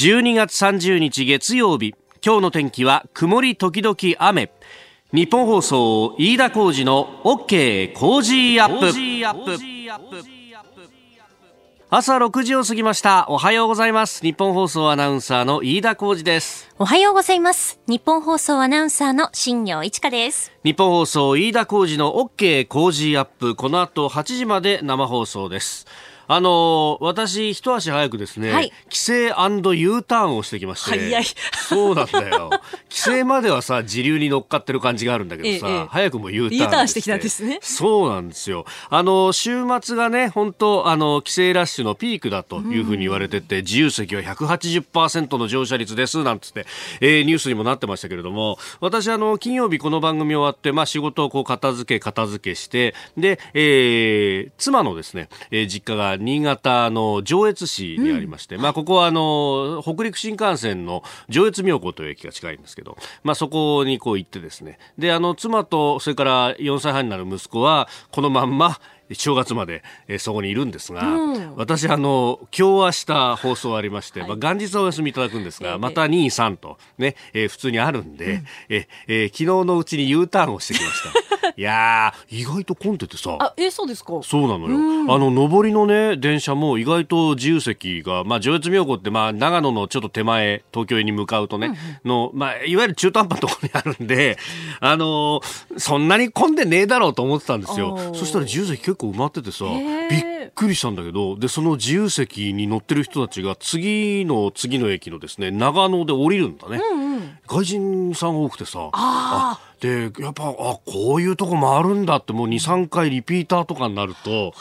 12月30日月曜日。今日の天気は曇り時々雨。日本放送飯田浩二の OK 工事アップ。朝6時を過ぎました。おはようございます。日本放送アナウンサーの飯田浩二です。おはようございます。日本放送アナウンサーの新業一華です。日本放送飯田浩二の OK 工事アップ。この後8時まで生放送ですあのー、私、一足早くですね、はい、規制 &U ターンをしてきまして。早い。そうなんだよ。規制まではさ、時流に乗っかってる感じがあるんだけどさ、ええ、早くも U ターン、U ターンしてきたんですね。そうなんですよ。あの、週末がね、本当あの、規制ラッシュのピークだというふうに言われてて、自由席は180%の乗車率です、なんつって、えー、ニュースにもなってましたけれども、私、あの、金曜日この番組終わって、まあ、仕事をこう、片付け、片付けして、で、えー、妻のですね、えー、実家が新潟の上越市にありまして、うん、まあここはあの北陸新幹線の上越妙高という駅が近いんですけど、まあそこにこう行ってですね、であの妻とそれから4歳半になる息子はこのまんま正月まで、えー、そこにいるんですが、うん、私あの今日明日放送ありまして、はい、まあ、元日はお休みいただくんですが、えー、また2、3とね、えー、普通にあるんで、うん、ええー、昨日のうちに U ターンをしてきました。いや意外と混んでてさ。あ、えそうですか。そうなのよ。あの、上りのね、電車も意外と自由席が、まあ、上越妙高って、まあ、長野のちょっと手前、東京に向かうとね、うんうん、の、まあ、いわゆる中途半端なところにあるんで、あのー、そんなに混んでねえだろうと思ってたんですよ。そしたら自由席結構埋まっててさ、びっくりしたんだけど、で、その自由席に乗ってる人たちが、次の次の駅のですね、長野で降りるんだね。うんうん、外人さん多くてさ、あで、やっぱ、あ、こういうとこもあるんだって、もう2、3回リピーターとかになると、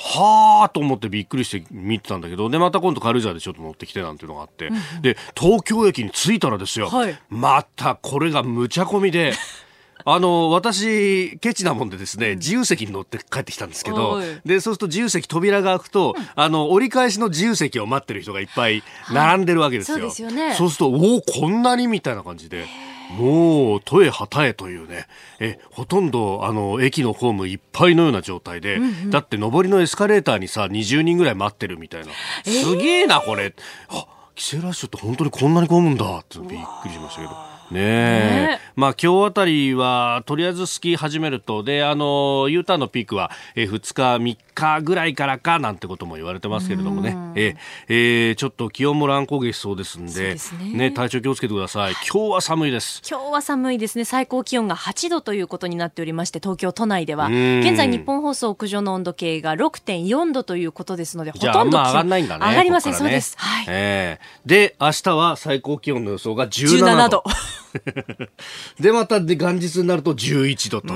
はあと思ってびっくりして見てたんだけど、で、また今度軽井沢でちょっと乗ってきてなんていうのがあって、うん、で、東京駅に着いたらですよ、はい、またこれが無茶込みで、あの、私、ケチなもんでですね、自由席に乗って帰ってきたんですけど、で、そうすると自由席扉が開くと、あの、折り返しの自由席を待ってる人がいっぱい並んでるわけですよ。そうですよね。そうすると、おお、こんなにみたいな感じで。もう、とえはたえというね、え、ほとんど、あの、駅のホームいっぱいのような状態で、うんうん、だって上りのエスカレーターにさ、20人ぐらい待ってるみたいな。すげえな、これ。あ、帰省ラッシュって本当にこんなに混むんだってびっくりしましたけど。ねえ、ね、まあ今日あたりはとりあえずスキー始めると。であの U ターンのピークは、えー、2日3日ぐらいからかなんてことも言われてますけれどもね、えー、えー、ちょっと気温も乱高下しそうですんでね、ね、体調気をつけてください。今日は寒いです。今日は寒いですね。最高気温が8度ということになっておりまして東京都内では。現在日本放送屋上の温度計が6.4度ということですのでほとんど上がらないんだね上がりません、ね、そうです、はい。えー、で明日は最高気温の予想が17度で、またで元日になると11度と。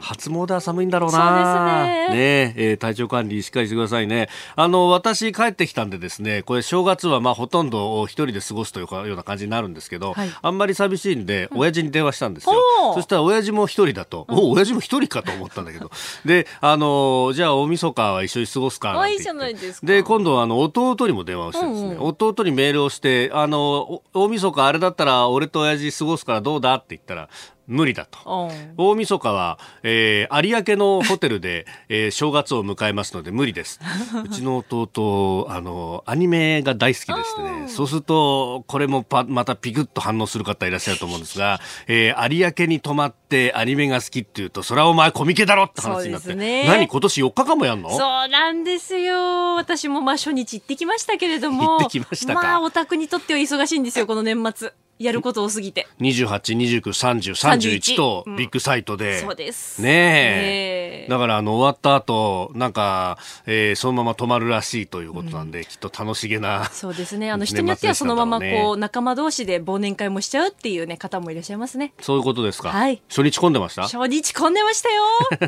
初詣は寒いんだろうな。そうですね。ねえー、体調管理しっかりしてくださいね。あの、私帰ってきたんでですね、これ正月はまあほとんど一人で過ごすというかような感じになるんですけど、はい、あんまり寂しいんで、親父に電話したんですよ。うん、そしたら親父も一人だと、お親父も一人かと思ったんだけど。で、あの、じゃあ大晦日は一緒に過ごすかなていいじゃないですか。で、今度あの、弟にも電話をしてですね、うんうん、弟にメールをして、あの、大晦日あれだったら俺と親父過ごすからどうだって言ったら、無理だと。大晦日は、えー、有明のホテルで、えー、正月を迎えますので無理です。うちの弟、あの、アニメが大好きでしてね、そうすると、これもパまたピクッと反応する方いらっしゃると思うんですが、えー、有明に泊まってアニメが好きっていうと、それはお前コミケだろって話になって。ね、何今年4日間もやんの？そうなんですよ。私もまあ初日行ってきましたけれども。行ってきましたか。まあ、お宅にとっては忙しいんですよ、この年末。やること多すぎて。28、29、30、31とビッグサイトで。そうです。ねえ。だからあの終わった後、なんか、えー、そのまま泊まるらしいということなんで、うん、きっと楽しげな。そうですね。あの人によってはそのままこう、仲間同士で忘年会もしちゃうっていうね、方もいらっしゃいますね。そういうことですか。はい。初日混んでました？初日混んでましたよ。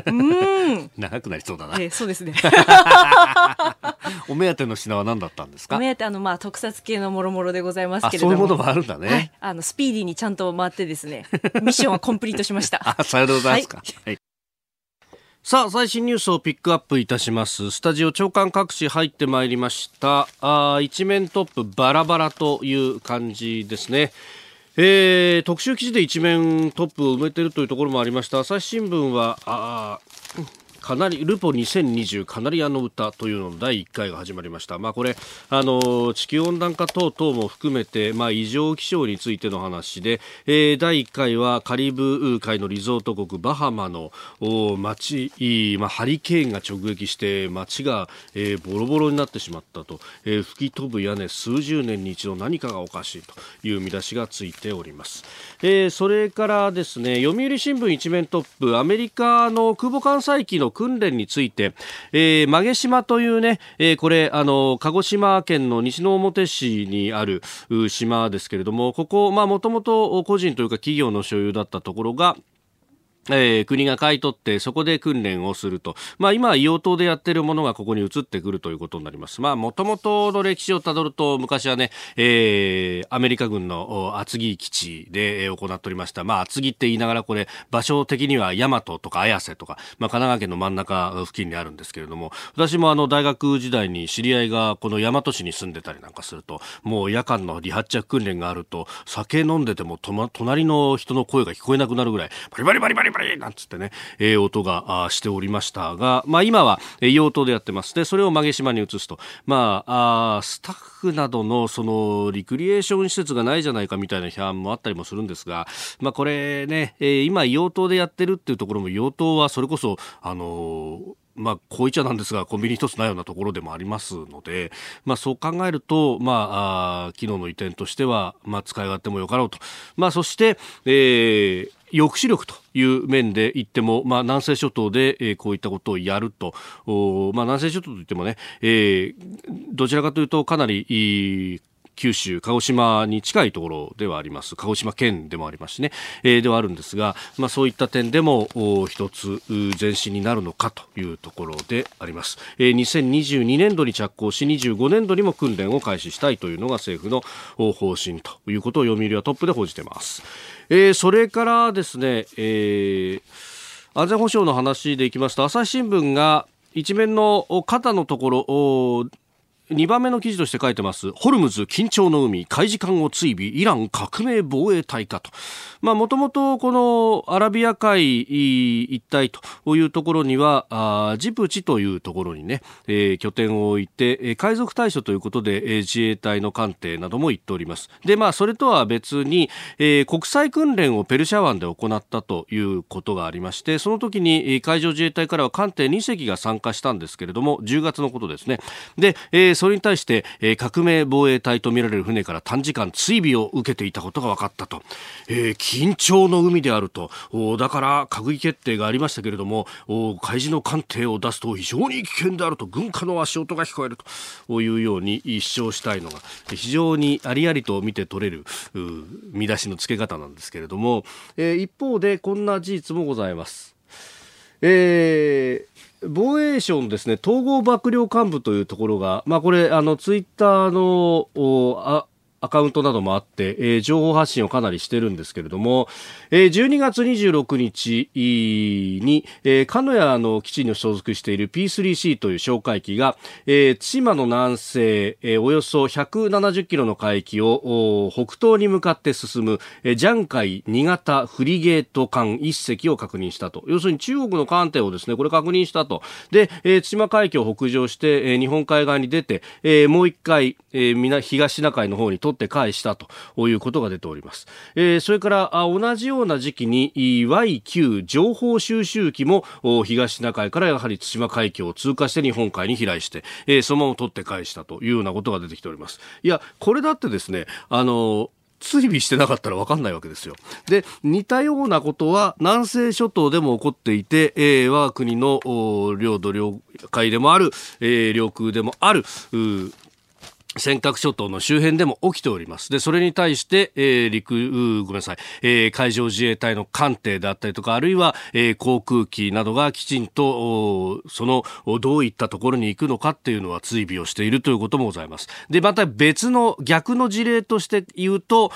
うん。長くなりそうだな。えー、そうですね。お目当ての品は何だったんですか？お目当てあの、まあ、特撮系のもろもろでございますけれども。そういうものもあるんだね。はい、あの、スピーディーにちゃんと回ってですね、ミッションはコンプリートしました。あ、さようでございますか。はい、はいさあ、最新ニュースをピックアップいたします。スタジオ長官各紙入ってまいりました。あ一面トップバラバラという感じですね。えー、特集記事で一面トップを埋めているというところもありました。朝日新聞は、あかなりルポ2020カナリアの歌というのの第1回が始まりました。まあこれあの地球温暖化等々も含めてまあ異常気象についての話で、えー、第1回はカリブ海のリゾート国バハマの町まあハリケーンが直撃して町が、えー、ボロボロになってしまったと、えー、吹き飛ぶ屋根数十年に一度何かがおかしいという見出しがついております。えー、それからですね読売新聞一面トップアメリカの空母艦載機の訓練について、えー、馬毛島というね、えー、これあの鹿児島県の西之表市にある島ですけれどもここまあもともと個人というか企業の所有だったところがえー、国が買い取ってそこで訓練をすると、まあ、今、硫黄島でやってるものがここに移ってくるということになります。まあ、もともとの歴史をたどると昔はね、えー、アメリカ軍の厚木基地で行っておりました。まあ、厚木って言いながらこれ場所的には大和とか綾瀬とか、まあ、神奈川県の真ん中付近にあるんですけれども私もあの大学時代に知り合いがこの大和市に住んでたりなんかするともう夜間の離発着訓練があると酒飲んでても、隣の人の声が聞こえなくなるぐらいバリバリバリバリバリなんつってね、えー、音がしておりましたが、まあ今は用途でやってます。で、それを曲げ島に移すと。まあ、あスタッフなどのそのリクリエーション施設がないじゃないかみたいな批判もあったりもするんですが、まあこれね、えー、今用途でやってるっていうところも用途はそれこそ、あのーまあ、こう言っちゃなんですが、コンビニ一つないようなところでもありますので、まあ、そう考えると、まあ、機能の移転としては、まあ、使い勝手もよかろうと。まあ、そして、えー、抑止力という面で言っても、まあ、南西諸島で、えー、こういったことをやると、まあ、南西諸島といってもね、えー、どちらかというとかなり九州、鹿児島に近いところではあります。鹿児島県でもありますしね、えー、ではあるんですが、まあそういった点でも一つ前進になるのかというところであります。えー、2022年度に着工し、25年度にも訓練を開始したいというのが政府の方針ということを読売はトップで報じています。えー、それからですね、えー、安全保障の話でいきますと、朝日新聞が一面の肩のところ、2番目の記事として書いてます。ホルムズ緊張の海、海事艦を追尾、イラン革命防衛隊かと。まあ、もともとこのアラビア海一帯というところには、あジブチというところにね、えー、拠点を置いて、えー、海賊対処ということで、えー、自衛隊の艦艇なども行っております。で、まあ、それとは別に、えー、国際訓練をペルシャ湾で行ったということがありまして、その時に、海上自衛隊からは艦艇2隻が参加したんですけれども、10月のことですね。で、えーそれに対して、えー、革命防衛隊とみられる船から短時間追尾を受けていたことが分かったと、えー、緊張の海であると。だから閣議決定がありましたけれども海事の艦艇を出すと非常に危険であると。軍艦の足音が聞こえると。いうように主張したいのが非常にありありと見て取れる見出しの付け方なんですけれども、えー、一方でこんな事実もございます。えー、防衛省のですね統合幕僚幹部というところが、まあ、これあのツイッターのおあアカウントなどもあって、えー、情報発信をかなりしてるんですけれども、えー、12月26日に、えー、鹿屋の基地に所属している P3C という哨戒機が、えー、対馬の南西、えー、およそ170キロの海域を北東に向かって進む、えー、ジャン海2型フリゲート艦1隻を確認したと。要するに中国の艦艇をですね、これ確認したと。で、えー、対馬海峡を北上して、えー、日本海側に出て、えー、もう一回、えー、東シナ海の方に取って返したということが出ております。えー、それから同じような時期に Y9 情報収集機も東シナ海からやはり対馬海峡を通過して日本海に飛来して、えー、そのまま取って返したというようなことが出てきております。いや、これだってですね、あの、追尾してなかったら分かんないわけですよ。で、似たようなことは南西諸島でも起こっていて、えー、我が国の領土領海でもある、えー、領空でもある、尖閣諸島の周辺でも起きております。で、それに対して、えー、陸、ごめんなさい、えー、海上自衛隊の艦艇だったりとか、あるいは、えー、航空機などがきちんと、その、どういったところに行くのかっていうのは追尾をしているということもございます。で、また別の逆の事例として言うと、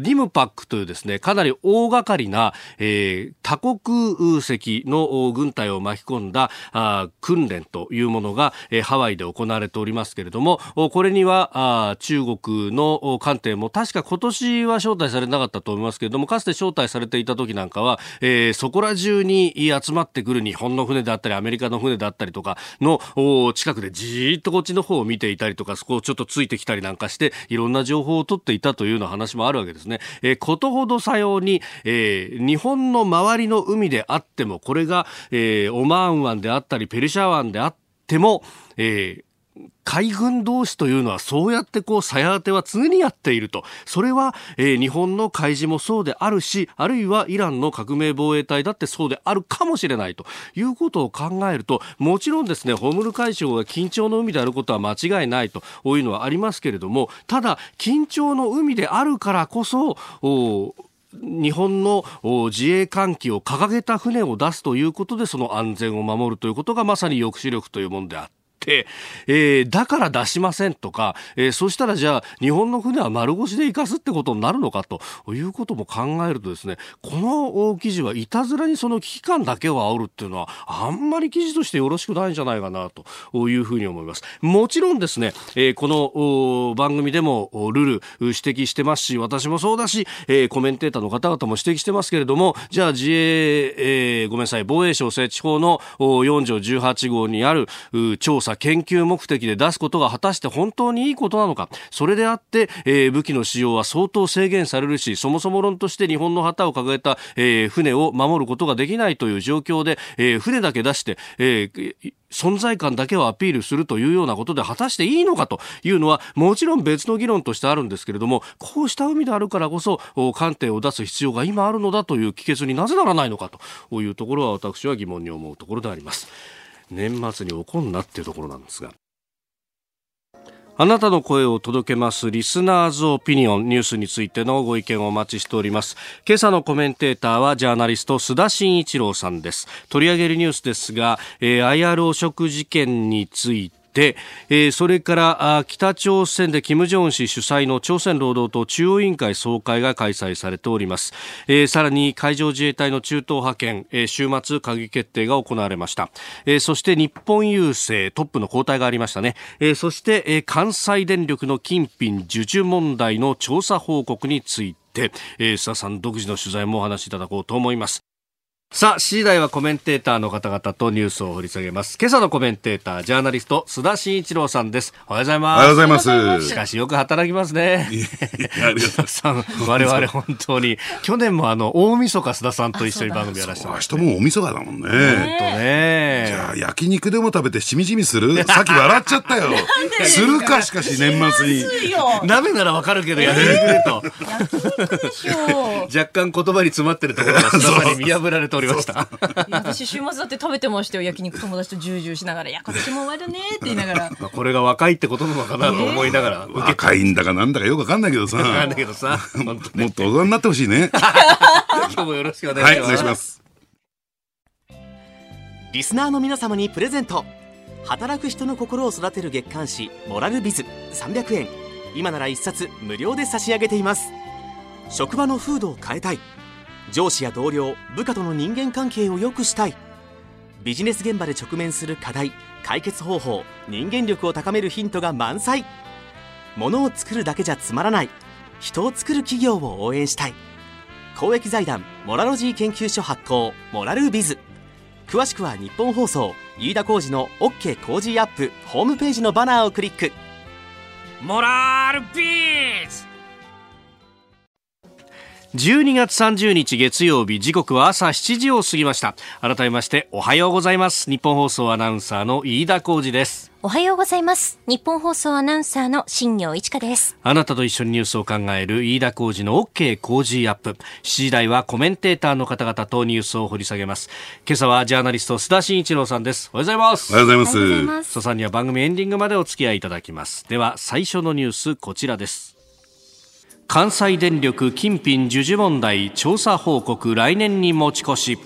リムパックというですね、かなり大掛かりな、えー、多国籍の軍隊を巻き込んだあ訓練というものが、えー、ハワイで行われておりますけれども、これにはあ中国の艦艇も確か今年は招待されなかったと思いますけれどもかつて招待されていた時なんかは、えー、そこら中に集まってくる日本の船であったりアメリカの船であったりとかの近くでじーっとこっちの方を見ていたりとかそこをちょっとついてきたりなんかしていろんな情報を取っていたというような話もあるわけですね。えー、ことほどさように、えー、日本の周りの海であってもこれが、えー、オマーン湾であったりペルシャ湾であっても、えー、海軍同士というのはそうやってこう、さや当ては常にやっていると。それは、えー、日本の海事もそうであるし、あるいはイランの革命防衛隊だってそうであるかもしれないということを考えると、もちろんですね、ホームル海峡が緊張の海であることは間違いないというのはありますけれども、ただ、緊張の海であるからこそ、日本の自衛艦機を掲げた船を出すということでその安全を守るということがまさに抑止力というものであって。、えー、だから出しませんとか、えー、そしたらじゃあ日本の船は丸腰で生かすってことになるのかということも考えるとですね、この記事はいたずらにその危機感だけを煽るっていうのはあんまり記事としてよろしくないんじゃないかなというふうに思います。もちろんですね、えー、この番組でもルール指摘してますし、私もそうだし、えー、コメンテーターの方々も指摘してますけれども、じゃあ自衛、えー、ごめんなさい、防衛省設置法の4条18号にある調査査、研究目的で出すことが果たして本当にいいことなのか、それであって、えー、武器の使用は相当制限されるし、そもそも論として日本の旗を掲げた、えー、船を守ることができないという状況で、えー、船だけ出して、えー存在感だけをアピールするというようなことで果たしていいのかというのはもちろん別の議論としてあるんですけれどもこうした海であるからこそ艦艇を出す必要が今あるのだという帰結になぜならないのかというところは私は疑問に思うところであります。年末に起こんなっていうところなんですが。あなたの声を届けますリスナーズオピニオンニュースについてのご意見をお待ちしております。今朝のコメンテーターはジャーナリスト須田慎一郎さんです。取り上げるニュースですが、えー、IR 食事件についてで、えー、それから北朝鮮で金正恩氏主催の朝鮮労働党中央委員会総会が開催されております、えー、さらに海上自衛隊の中東派遣、えー、週末閣議決定が行われました、えー、そして日本郵政トップの交代がありましたね、えー、そして、えー、関西電力の金品授受問題の調査報告について、えー、須田さん独自の取材もお話しいただこうと思います。さあ、次第はコメンテーターの方々とニュースを掘り下げます。今朝のコメンテーター、ジャーナリスト、須田慎一郎さんです。おはようございます。おはようございます。しかしよく働きますね。いや、ありがとうございます。我々本当に、去年もあの、大晦日須田さんと一緒に番組やらせてました。明日も大晦日だもんね。本当ね。じゃあ、焼肉でも食べてしみじみする？さっき笑っちゃったよ。するか、しかし年末に。鍋ならわかるけど、焼肉でと。若干言葉に詰まってるところが須田さんに見破られておりました。私週末だって食べてましたよ。焼肉友達とジュージューしながら「いや今年も終わるね」って言いながら。まあこれが若いってことなのかなと思いながら、えー、若いんだかなんだかよくわかんないけどさ。わかんないけどさ、もっと大人になってほしいね。今日もよろしくお願いします、はい、お願いします。リスナーの皆様にプレゼント。働く人の心を育てる月刊誌「モラルビズ」300円今なら1冊無料で差し上げています。職場の風土を変えたい上司や同僚部下との人間関係を良くしたい。ビジネス現場で直面する課題解決方法人間力を高めるヒントが満載。ものを作るだけじゃつまらない。人を作る企業を応援したい。公益財団モラロジー研究所発行モラルビズ。詳しくは日本放送飯田浩司の OK コージーアップホームページのバナーをクリック。モラルビズ!12月30日月曜日時刻は朝7時を過ぎました。改めましておはようございます。日本放送アナウンサーの飯田浩二です。おはようございます。日本放送アナウンサーの新業一華です。あなたと一緒にニュースを考える飯田浩二の OK 工事アップ。7時台はコメンテーターの方々とニュースを掘り下げます。今朝はジャーナリスト須田慎一郎さんです。おはようございます。おはようございます。須田さんには番組エンディングまでお付き合いいただきます。では最初のニュースこちらです関西電力金品授受問題調査報告来年に持ち越し。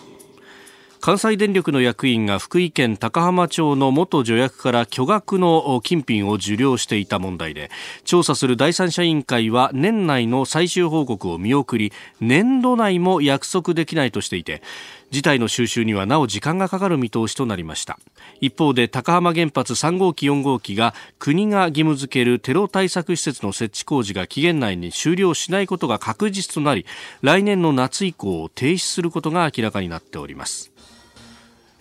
関西電力の役員が福井県高浜町の元助役から巨額の金品を受領していた問題で調査する第三者委員会は年内の最終報告を見送り年度内も約束できないとしていて事態の収集にはなお時間がかかる見通しとなりました。一方で高浜原発3号機4号機が国が義務付けるテロ対策施設の設置工事が期限内に終了しないことが確実となり来年の夏以降停止することが明らかになっております。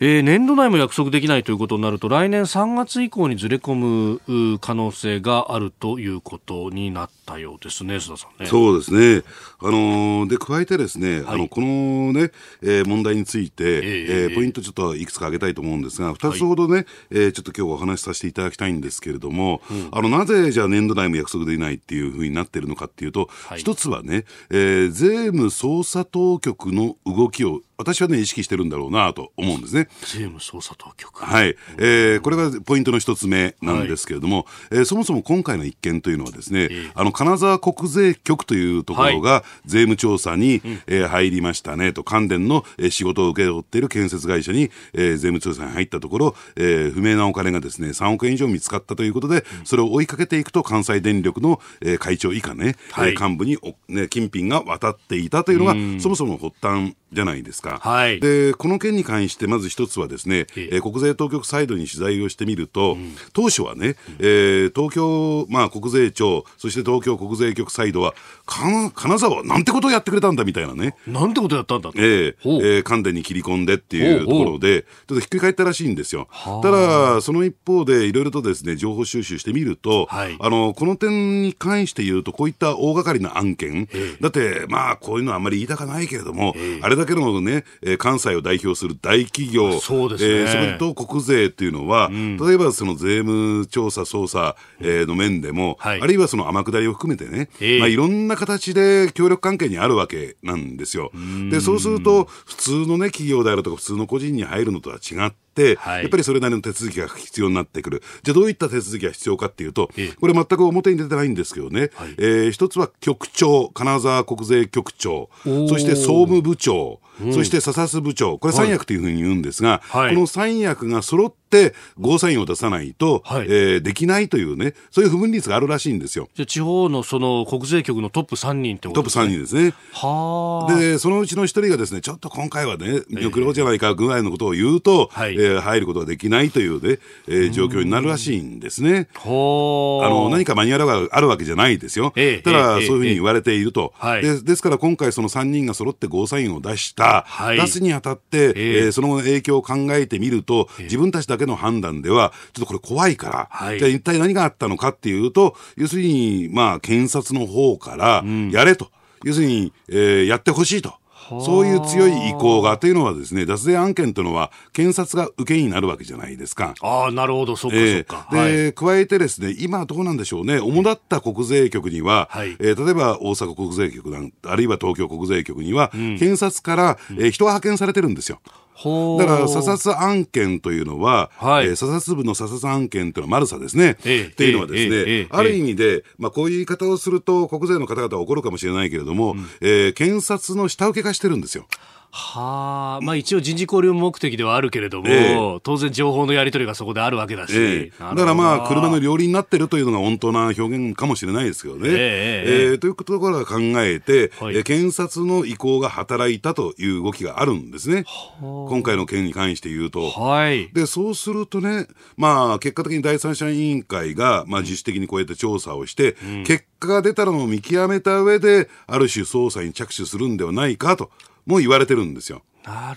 えー、年度内も約束できないということになると来年3月以降にずれ込む可能性があるということになったようですね、須田さんね。そうですね。あのー、で、加えてですね、はい、あの、このね、えー、問題について、えー、えー、ポイントちょっといくつか挙げたいと思うんですが、二つほどね、はい、えー、ちょっと今日お話しさせていただきたいんですけれども、うん、あの、なぜじゃあ年度内も約束できないっていうふうになってるのかっていうと、一、はい、つはね、えー、税務捜査当局の動きを私はね、意識してるんだろうなと思うんですね。税務捜査当局。はい。えー、これがポイントの一つ目なんですけれども、はい、えー、そもそも今回の一件というのはですね、えー、あの、金沢国税局というところが税務調査に、はい、えー、入りましたねと、関電の、えー、仕事を受け負っている建設会社に、えー、税務調査に入ったところ、えー、不明なお金がですね、3億円以上見つかったということで、それを追いかけていくと、関西電力の、えー、会長以下ね、はい、幹部にお、ね、金品が渡っていたというのが、そもそも発端じゃないですか。はい。で、この件に関して、まず一つはですね、えー、国税当局サイドに取材をしてみると、うん、当初はね、えー、東京、まあ、国税庁、そして東京国税局サイドは、か金沢なんてことをやってくれたんだみたいなね。なんてことやったんだえー、えー、関電に切り込んでっていうところで、ちょっとひっくり返ったらしいんですよ。ただ、その一方で、いろいろとですね、情報収集してみると、はい、あの、この点に関して言うと、こういった大掛かりな案件、だって、まあ、こういうのはあんまり言いたかないけれども、あれだけのね、えー、関西を代表する大企業、そうですね、えー、それと国税っていうのは、うん、例えばその税務調査捜査、えー、の面でも、はい、あるいはその天下りを含めてね、えー、まあ、いろんな形で協力関係にあるわけなんですよ。で、そうすると、普通のね、企業であるとか、普通の個人に入るのとは違って、、はい、やっぱりそれなりの手続きが必要になってくる。じゃあどういった手続きが必要かっていうと、これ全く表に出てないんですけどね、はい、えー、一つは局長、金沢国税局長、そして総務部長、うん、そして査察部長、これ三役というふうに言うんですが、はい、この三役が揃ってゴーサインを出さないと、はい、えー、できないというね、そういう不分率があるらしいんですよ。じゃ地方のその国税局のトップ3人ってことですね。トップ3人ですね。はで、そのうちの一人がですね、ちょっと今回はね、見送ろうじゃないかぐらいのことを言うと、はい、えー、入ることができないというね、えー、状況になるらしいんですね。あの、何かマニュアルがあるわけじゃないですよ。えー、ただ、そういうふうに言われていると。えー、でですから今回その3人が揃ってゴーサインを出した、はい、出すにあたって、えー、えー、その影響を考えてみると、自分たちだけの判断では、ちょっとこれ怖いから、はい、じゃあ一体何があったのかっていうと、要するに、まあ、検察の方から、やれと。うん、要するに、えー、やってほしいと。そういう強い意向がというのはですね、脱税案件というのは、検察が受けになるわけじゃないですか。ああ、なるほど、そっか、そっか。で、はい、加えてですね、今どうなんでしょうね、主だった国税局には、はい、えー、例えば大阪国税局あるいは東京国税局には、うん、検察から、えー、人が派遣されてるんですよ。だから査察案件というのは、はい、えー、査察部の査察案件というのはマルサですね。えー、っていうのはですね、えー、ある意味で、まあ、こういう言い方をすると国税の方々は怒るかもしれないけれども、うん、えー、検察の下請け化してるんですよ。はあ、まあ一応人事交流目的ではあるけれども、えー、当然情報のやり取りがそこであるわけだし。えー、だからまあ車の両輪になってるというのが本当な表現かもしれないですけどね。えー、えー、というところから考えて、はい、検察の意向が働いたという動きがあるんですね。今回の件に関して言うと。はい。で、そうするとね、まあ結果的に第三者委員会が、まあ自主的にこうやって調査をして、うん、結果が出たのを見極めた上で、ある種捜査に着手するんではないかと。も言われてるんですよ。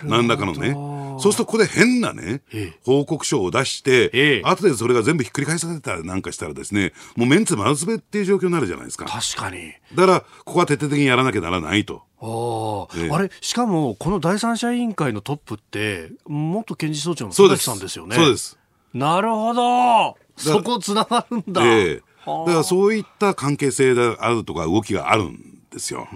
何らかのね。そうするとここで変なね、報告書を出して、ええ、後でそれが全部ひっくり返されたらなんかしたらですね、もうメンツ丸つべっていう状況になるじゃないですか。確かに。だから、ここは徹底的にやらなきゃならないと。あええ、あれしかもこの第三者委員会のトップって元検事総長の佐々木さんですよね。そうです。なるほど。そこつながるんだ、ええ、だからそういった関係性であるとか動きがあるんですよ。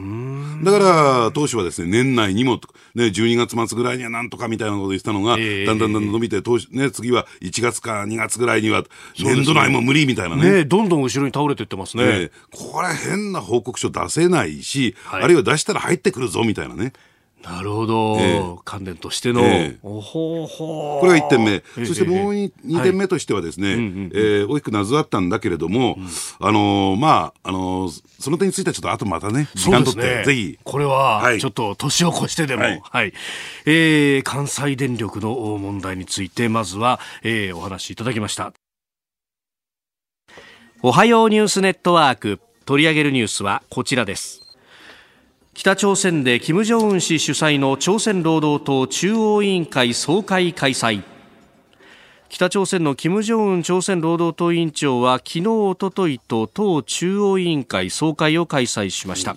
だから、当初はですね、年内にも、ね、12月末ぐらいにはなんとかみたいなことを言ってたのが、えー、だんだんだんだん伸びて、当ね、次は1月か2月ぐらいには、年度内も無理みたいなね。ねどんどん後ろに倒れていってますね。ねこれ変な報告書出せないし、はい、あるいは出したら入ってくるぞみたいなね。なるほど、えー、関連としての、えー、ほほ。これが1点目、えー、そしてもう 2,、えー、点目としてはですね、はい、えー、大きくなぞったんだけれども、うん、あのー、まあ、あのー、その点についてはちょっと後またね、時間取って、ね、ぜひ。これは、ちょっと年を越してでも、はい、はい、えー、関西電力の問題について、まずは、えー、お話しいただきました。おはようニュースネットワーク、取り上げるニュースはこちらです。北朝鮮で金正恩氏主催の朝鮮労働党中央委員会総会開催。北朝鮮の金正恩朝鮮労働党委員長は昨日、おとといと党中央委員会総会を開催しました、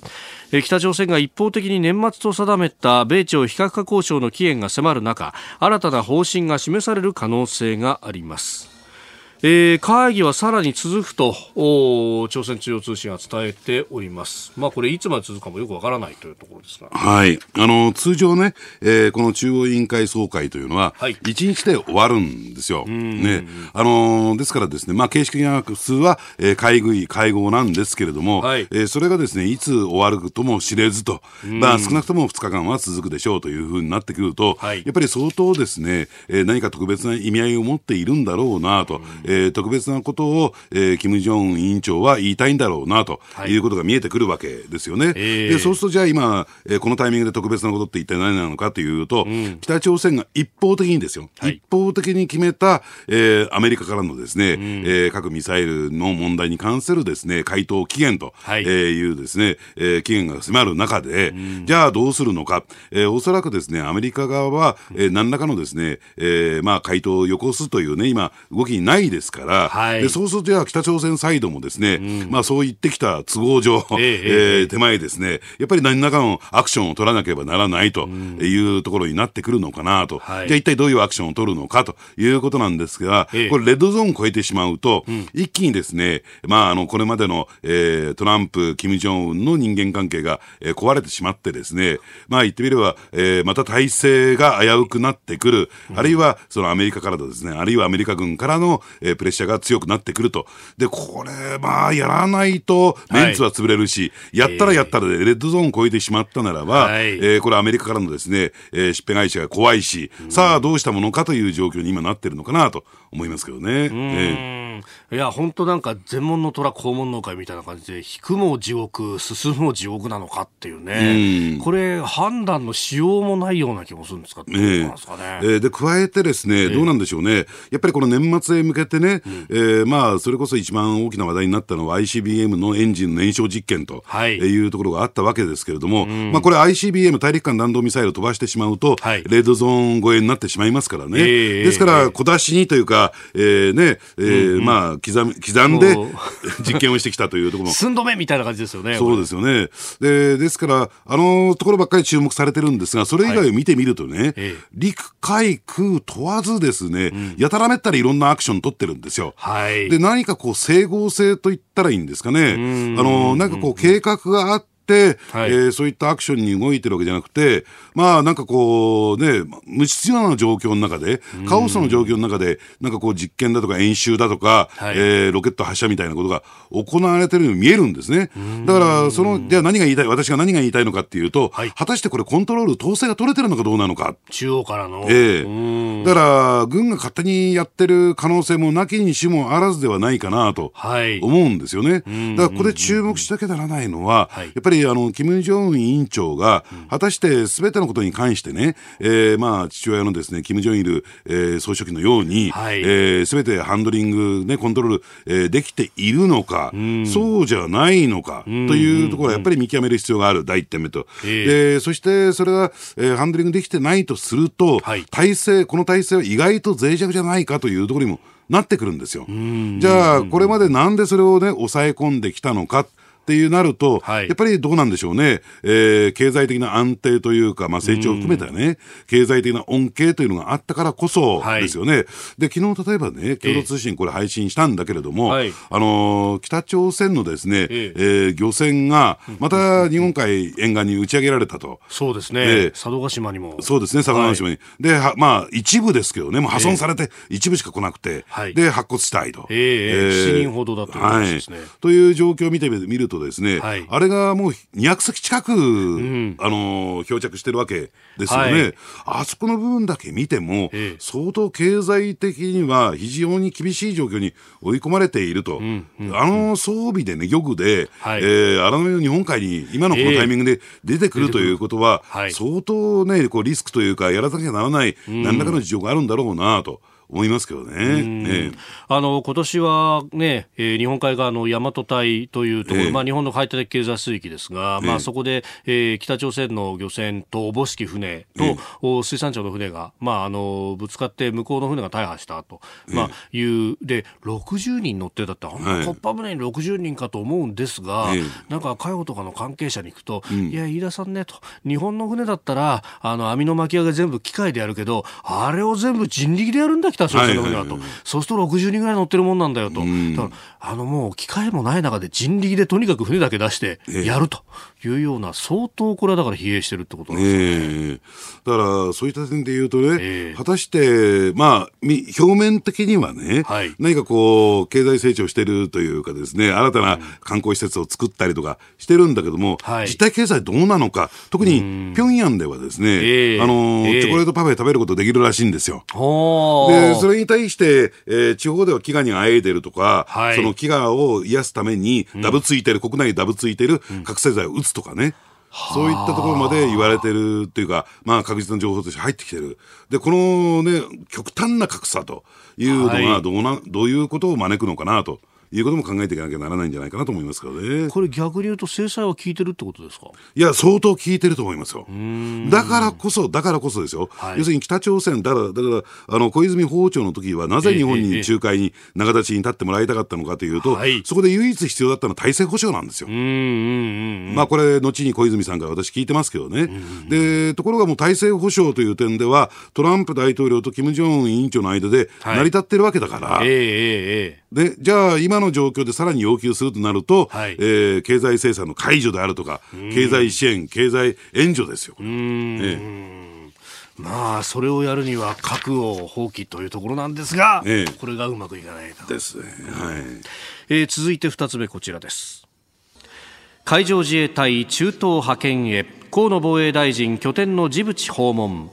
北朝鮮が一方的に年末と定めた米朝非核化交渉の期限が迫る中新たな方針が示される可能性があります。えー、会議はさらに続くと朝鮮中央通信は伝えております。まあこれいつまで続くかもよくわからないというところですが。はい。あの、通常ね、えー、この中央委員会総会というのは、1日で終わるんですよ。ね。あのですからですね、まあ形式が普通は、えー、会議、会合なんですけれども、はい、えー、それがですね、いつ終わるとも知れずと、まあ少なくとも2日間は続くでしょうというふうになってくると、はい、やっぱり相当ですね、えー、何か特別な意味合いを持っているんだろうなと、えー、特別なことを、えー、金正恩委員長は言いたいんだろうなとい。うことが見えてくるわけですよね。はい、でそうすると、じゃあ今、えー、このタイミングで特別なことって一体何なのかというと、うん、北朝鮮が一方的にですよ、はい、一方的に決めた、えー、アメリカからのですね、うん、えー、核ミサイルの問題に関するですね、回答期限と、はい。えー、いうですね、えー、期限が迫る中で、うん、じゃあどうするのか、えー、おそらくですね、アメリカ側は、えー、何らかのですね、えー、まあ回答をよこすというね、今、動きにないですから、はい、でそうすると、北朝鮮サイドもですね、うん、まあそう言ってきた都合上、えー、えー、手前ですね、やっぱり何らかのアクションを取らなければならないというところになってくるのかなと、はい、じゃあ一体どういうアクションを取るのかということなんですが、えー、これレッドゾーンを超えてしまうと、うん、一気にですね、まああの、これまでの、えー、トランプ、キム・ジョンウンの人間関係が、えー、壊れてしまってですね、まあ言ってみれば、えー、また体制が危うくなってくる、うん、あるいはそのアメリカからのですね、あるいはアメリカ軍からの、えー、プレッシャーが強くなってくると。で、これ、まあ、やらないと、メンツは潰れるし、はい、やったらやったらで、レッドゾーンを超えてしまったならば、はい、えー、これアメリカからのですね、えー、しっぺ会社が怖いし、うん、さあ、どうしたものかという状況に今なってるのかなと思いますけどね。えー、いや、本当なんか、全門の虎、肛門の会みたいな感じで、引くも地獄、進むも地獄なのかっていうね。うこれ、判断のしようもないような気もするんですかね。えー、えー、で、加えてですね、どうなんでしょうね。やっぱりこの年末へ向けてね、うん、えー、まあ、それこそ一番大きな話題になったのは ICBM のエンジンの燃焼実験というところがあったわけですけれども、はい、まあ、これ ICBM 大陸間弾道ミサイルを飛ばしてしまうと、はい、レッドゾーン超えになってしまいますからね。えー、ですから、小出しにというか、えー、ね、えー、うんうん、まあ、刻み、刻んで 実験をしてきたというところも。寸止めみたいな感じですよね。そうですよね。で、ですから、あのところばっかり注目されてるんですが、それ以外を見てみるとね、はい、陸、海、空問わずですね、うん、やたらめったらいろんなアクション取ってるんですよ。はい、で、何かこう、整合性といったらいいんですかね。あの、なんかこう、計画があって、、はい、えー、そういったアクションに動いてるわけじゃなくて、まあなんかこうね、無必要な状況の中で、カオスの状況の中で、なんかこう実験だとか演習だとか、はい、えー、ロケット発射みたいなことが行われてるように見えるんですね。だから、その、じゃあ何が言いたい、私が何が言いたいのかっていうと、はい、果たしてこれコントロール、統制が取れてるのかどうなのか。中央からの。ええ。ー、だから、軍が勝手にやってる可能性もなきにしもあらずではないかなと思うんですよね。だからここで注目しなきゃならないのは、やっぱりあの、金正恩委員長が、果たしてすべてのことに関してね、えー、まあ、父親のですね、金正日、えー、総書記のように、はい、えー、すべてハンドリング、ね、コントロール、えー、できているのか、うん、そうじゃないのか、というところはやっぱり見極める必要がある、第一点目と。えー、そして、それが、えー、ハンドリングできてないとすると、はい、体制、この体制は意外と脆弱じゃないかというところにもなってくるんですよ。じゃあ、これまでなんでそれをね、抑え込んできたのか。っていうなると、はい、やっぱりどうなんでしょうね、えー、経済的な安定というか、まあ、成長を含めたね、経済的な恩恵というのがあったからこそですよね。はい、で、昨日例えばね、共同通信これ配信したんだけれども、えー、あのー、北朝鮮のですね、えー、えー、漁船が、また日本海沿岸に打ち上げられたと。そうですね。えー、佐渡島にも。そうですね、佐渡島に。はい、で、まあ、一部ですけどね、もう破損されて、一部しか来なくて、で、白骨死体と。えー、えー、7人ほどだということですね、という状況を見てみるととですね、はい、あれがもう200隻近く、うん、あの漂着してるわけですよね、はい、あそこの部分だけ見ても、え相当経済的には非常に厳しい状況に追い込まれていると、うんうん、あの装備でね、漁具で、はい、えー、荒波の日本海に今のこのタイミングで出てくるということは、相当ね、こうリスクというか、やらなきゃならない、何らかの事情があるんだろうなと。思いますけどね。あの今年はね、えー、日本海側の大和隊というところ、えー、まあ日本の排他的経済水域ですが、えー、まあそこで、えー、北朝鮮の漁船とおぼしき船と、えー、水産庁の船がまああのぶつかって向こうの船が大破したと、まあいうで60人乗ってたってあんなこっぱ船に60人かと思うんですが、なんか海保とかの関係者に行くと、うん、いや飯田さんねと。日本の船だったらあの網の巻き上げ全部機械でやるけどあれを全部人力でやるんだ北朝鮮の船はと、そうすると60人ぐらい乗ってるもんなんだよと、だからあのもう機会もない中で人力でとにかく船だけ出してやるというような、相当これはだから疲弊してるってことなんですよね、えー、だからそういった点で言うとね、えー、果たして、まあ、表面的にはね、はい、何かこう、経済成長してるというかですね、新たな観光施設を作ったりとかしてるんだけども、はい、実体経済どうなのか、特に平壌ではですね、えー、あの、チョコレートパフェ食べることできるらしいんですよ。で、それに対して、えー、地方では飢餓にあえいでるとか、はい、その飢餓を癒すために、ダブついてる、うん、国内にダブついてる覚醒剤を打つとかね。そういったところまで言われてるっていうか、まあ確実な情報として入ってきてる。で、このね、極端な格差というのがどうな、はい、どういうことを招くのかなと。いうことも考えていかなきゃならないんじゃないかなと思いますからね。これ逆に言うと制裁は効いてるってことですか？いや、相当効いてると思いますよ。だからこそ、だからこそですよ。はい、要するに北朝鮮、だから、だから、あの、小泉訪朝の時はなぜ日本に仲介に仲立ちに立ってもらいたかったのかというと、そこで唯一必要だったのは体制保障なんですよ。まあこれ、後に小泉さんから私聞いてますけどね。で、ところがもう体制保障という点では、トランプ大統領と金正恩委員長の間で成り立ってるわけだから、はい、で、じゃあ今の状況でさらに要求するとなると、はい、えー、経済制裁の解除であるとか、経済支援、経済援助ですよ。えまあ、それをやるには核を放棄というところなんですが、ええ、これがうまくいかないと。ですね。はい。えー、続いて二つ目こちらです。海上自衛隊中東派遣へ河野防衛大臣拠点のジブチ訪問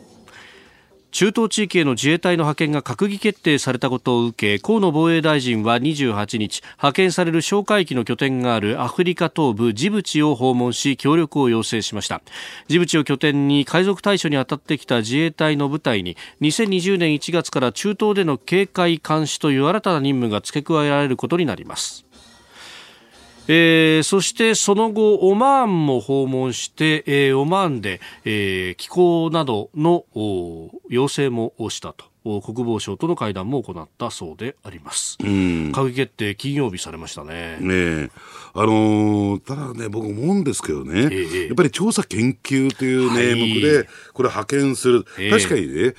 中東地域への自衛隊の派遣が閣議決定されたことを受け河野防衛大臣は28日派遣される哨戒機の拠点があるアフリカ東部ジブチを訪問し協力を要請しました。ジブチを拠点に海賊対処に当たってきた自衛隊の部隊に2020年1月から中東での警戒監視という新たな任務が付け加えられることになります。えー、そしてその後オマーンも訪問して、えー、オマーンで、えー、気候などの要請もしたと。国防省との会談も行ったそうであります。閣議決定金曜日されましたね。ねあのー、ただね、僕思うんですけどね、えー、やっぱり調査研究という名目で、これ派遣する。はい、確かにね、え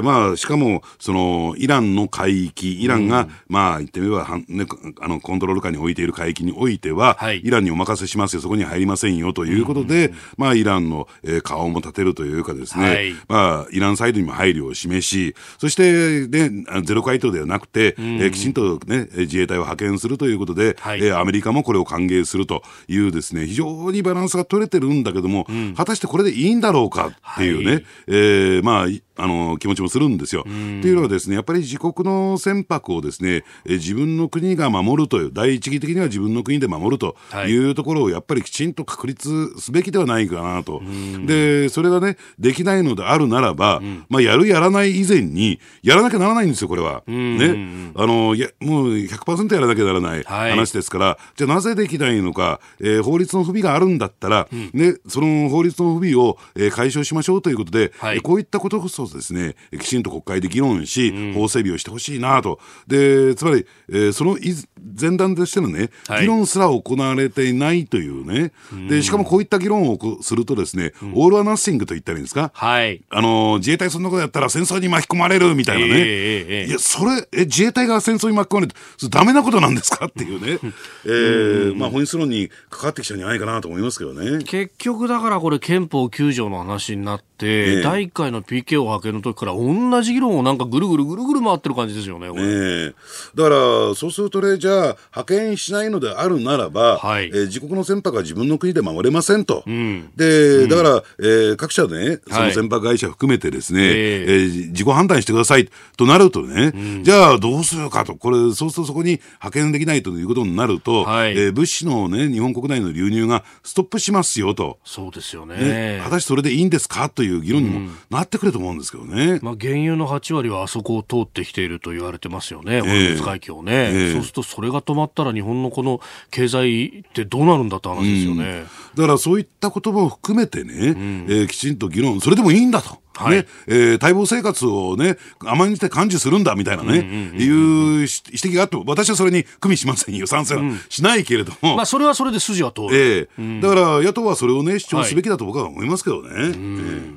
ー、まあ、しかも、その、イランの海域、イランが、うん、まあ、言ってみれば、ね、あの、コントロール下に置いている海域においては、はい、イランにお任せしますよ、そこに入りませんよということで、うん、まあ、イランの、えー、顔も立てるというかですね、はい、まあ、イランサイドにも配慮を示し、そして、ね、ゼロ回答ではなくて、うん、えー、きちんとね、自衛隊を派遣するということで、はい、えー、アメリカもこれを歓迎するというですね、非常にバランスが取れてるんだけども、うん、果たしてこれでいいんだろうかっていうね、はい、えー、まあ、あの気持ちもするんですよ。というのはですね、やっぱり自国の船舶をですね、え自分の国が守るという、第一義的には自分の国で守るというところをやっぱりきちんと確立すべきではないかなと。で、それがね、できないのであるならば、うん、まあ、やるやらない以前に、やらなきゃならないんですよ、これは。ね。あの、やもう100%やらなきゃならない話ですから、はい、じゃあなぜできないのか、えー、法律の不備があるんだったら、うん、ね、その法律の不備を、えー、解消しましょうということで、はい、こういったことこそですね、きちんと国会で議論し、うん、法整備をしてほしいなと。で、つまり、えー、その前段としてのね、はい、議論すら行われていないというね。で、しかもこういった議論をするとですね、うん、オール・ア・ナッシングと言ったらいいんですか？はい。あの、自衛隊そんなことやったら戦争に巻き込まれるみたいなね。えー、いや、それ、え、自衛隊が戦争に巻き込まれて、それダメなことなんですか？っていうね。えー、まあ本質論に関わってきたんじゃないかなと思いますけどね。結局だからこれ憲法9条の話になって、て、え第1回の PK を派遣の時から同じ議論をなんかぐるぐるぐるぐる回ってる感じですよね。ねだから、そうするとね、じゃあ、派遣しないのであるならば、はい、えー、自国の船舶は自分の国で守れませんと。うん、で、だから、えー、各社ね、その船舶会社含めてですね、はい、えー、自己判断してくださいとなるとね、うん、じゃあどうするかと、これ、そうするとそこに派遣できないということになると、はい、えー、物資のね、日本国内の流入がストップしますよと。そうですよね。ね。果たしてそれでいいんですか？という議論にもなってくると思うんですけどね。まあ、原油の8割はあそこを通ってきていると言われてますよね、ホルムズ海峡ね、えー、そうするとそれが止まったら日本のこの経済ってどうなるんだって話ですよね、うん、だからそういったことも含めてね、うん、えー、きちんと議論、それでもいいんだと。はい、ね。えー、待望生活をね、甘んじて感知するんだみたいなね、いう指摘があっても、私はそれに組みしませんよ、賛成はしないけれども、まあ、それはそれで筋は通る、えー、だから野党はそれをね、主張すべきだと僕は思いますけどね。はい、えー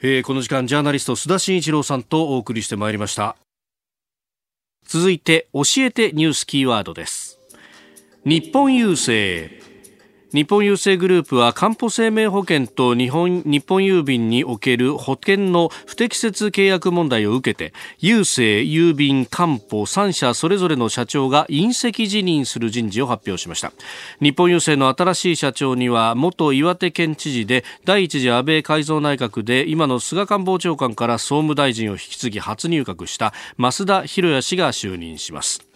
えー、この時間ジャーナリスト須田慎一郎さんとお送りしてまいりました。続いて教えてニュースキーワードです。日本郵政日本郵政グループはかんぽ生命保険と日本日本郵便における保険の不適切契約問題を受けて郵政、郵便、かんぽ3社それぞれの社長が隕石辞任する人事を発表しました。日本郵政の新しい社長には元岩手県知事で第一次安倍改造内閣で今の菅官房長官から総務大臣を引き継ぎ初入閣した増田博也氏が就任します。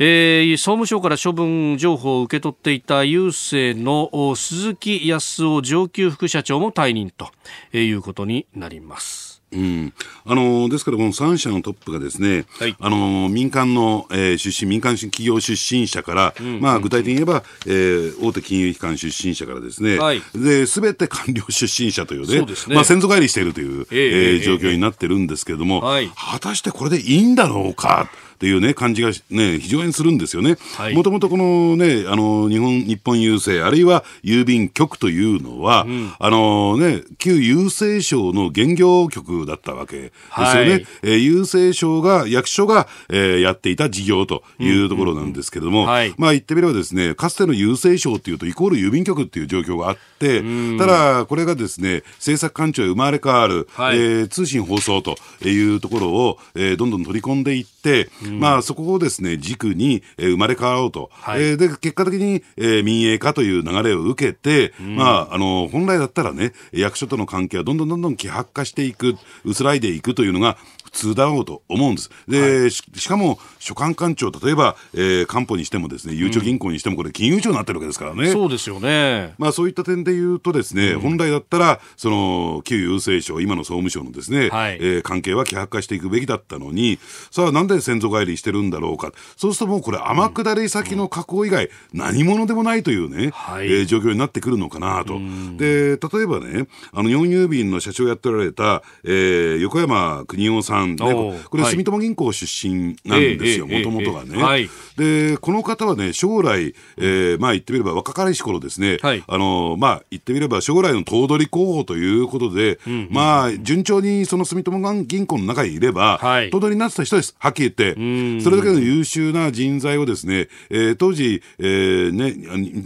えー、総務省から処分情報を受け取っていた郵政の鈴木康夫上級副社長も退任ということになります。うん、あのですから、この3社のトップがですね、はい、あの民間の、えー、出身、民間企業出身者から、うん、まあ、具体的に言えば、えー、大手金融機関出身者からですね、はい、でて官僚出身者というね、うね。まあ、先祖返りしているという、えー、えー、状況になってるんですけれども、はい、果たしてこれでいいんだろうか。っていうね、感じがね、非常にするんですよね。もともとこのね、あの、日本、日本郵政、あるいは郵便局というのは、うん、あのね、旧郵政省の現業局だったわけですよね。はい、えー、郵政省が、役所が、えー、やっていた事業というところなんですけれども、まあ言ってみればですね、かつての郵政省っていうとイコール郵便局っていう状況があって、ただ、これがですね、政策官庁へ生まれ変わる、はい、えー、通信放送というところを、えー、どんどん取り込んでいって、まあ、そこをですね、軸に、えー、生まれ変わろうと。はい、えー、で、結果的に、えー、民営化という流れを受けて、うん、まあ、あの、本来だったらね、役所との関係はどんどんどんどん希薄化していく、薄らいでいくというのが、普通だろうと思うんです。で、はい、しかも、所管官庁、例えば、えー、官報にしてもですね、ゆうちょ銀行にしても、これ、金融庁になってるわけですからね。そうですよね。まあ、そういった点で言うとですね、うん、本来だったら、その、旧郵政省、今の総務省のですね、はい、えー、関係は希薄化していくべきだったのに、さあ、なんで先祖返りしてるんだろうか。そうするともうこれ、天下り先の加工以外、何者でもないというね、はい、えー、状況になってくるのかなと。で、例えばね、あの、日本郵便の社長をやっておられた、えー、横山邦夫さん、ね、これ、住友銀行出身なんですよ、もともとがね、はい。で、この方はね、将来、えー、まあ言ってみれば若かりし頃ですね、はい、あの、まあ言ってみれば将来の頭取候補ということで、うんうん、まあ順調にその住友銀行の中にいれば、はい、頭取になってた人です、はっきり言って。それだけの優秀な人材をですね、えー、当時、えー、ね、